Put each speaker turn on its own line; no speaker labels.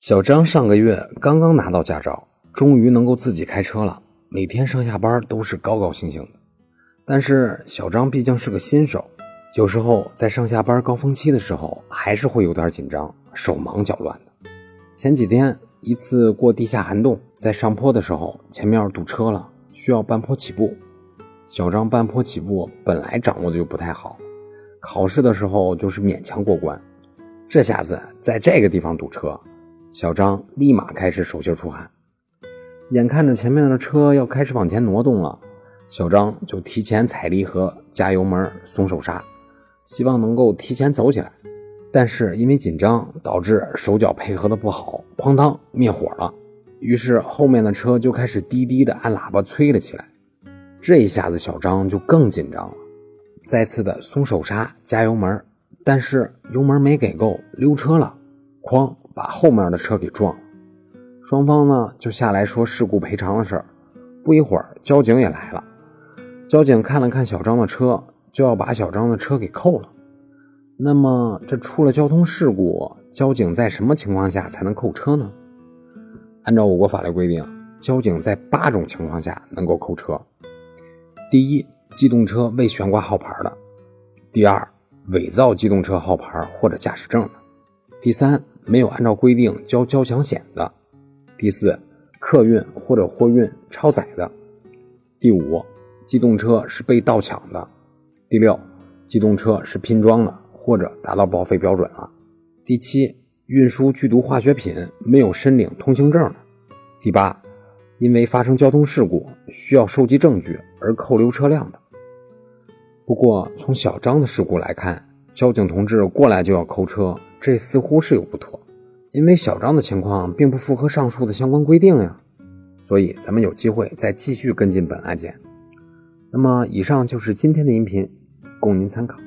小张上个月刚刚拿到驾照，终于能够自己开车了。每天上下班都是高高兴兴的。但是小张毕竟是个新手，有时候在上下班高峰期的时候，还是会有点紧张，手忙脚乱的。前几天一次过地下涵洞，在上坡的时候，前面堵车了，需要半坡起步。小张半坡起步本来掌握的就不太好，考试的时候就是勉强过关，这下子在这个地方堵车。小张立马开始手心出汗，眼看着前面的车要开始往前挪动了，小张就提前踩离合、加油门、松手刹，希望能够提前走起来。但是因为紧张，导致手脚配合的不好，哐当灭火了。于是后面的车就开始滴滴的按喇叭催了起来。这一下子小张就更紧张了，再次的松手刹、加油门，但是油门没给够，溜车了，哐！把后面的车给撞了，双方呢就下来说事故赔偿的事儿。不一会儿，交警也来了。交警看了看小张的车，就要把小张的车给扣了。那么，这出了交通事故，交警在什么情况下才能扣车呢？按照我国法律规定，交警在八种情况下能够扣车：第一，机动车未悬挂号牌的；第二，伪造机动车号牌或者驾驶证的；第三，没有按照规定交交强险的，第四，客运或者货运超载的，第五，机动车是被盗抢的，第六，机动车是拼装的或者达到报废标准了，第七，运输剧毒化学品没有申领通行证的，第八，因为发生交通事故需要收集证据而扣留车辆的。不过从小张的事故来看，交警同志过来就要扣车。这似乎是有不妥，因为小张的情况并不符合上述的相关规定呀，所以咱们有机会再继续跟进本案件。那么，以上就是今天的音频，供您参考。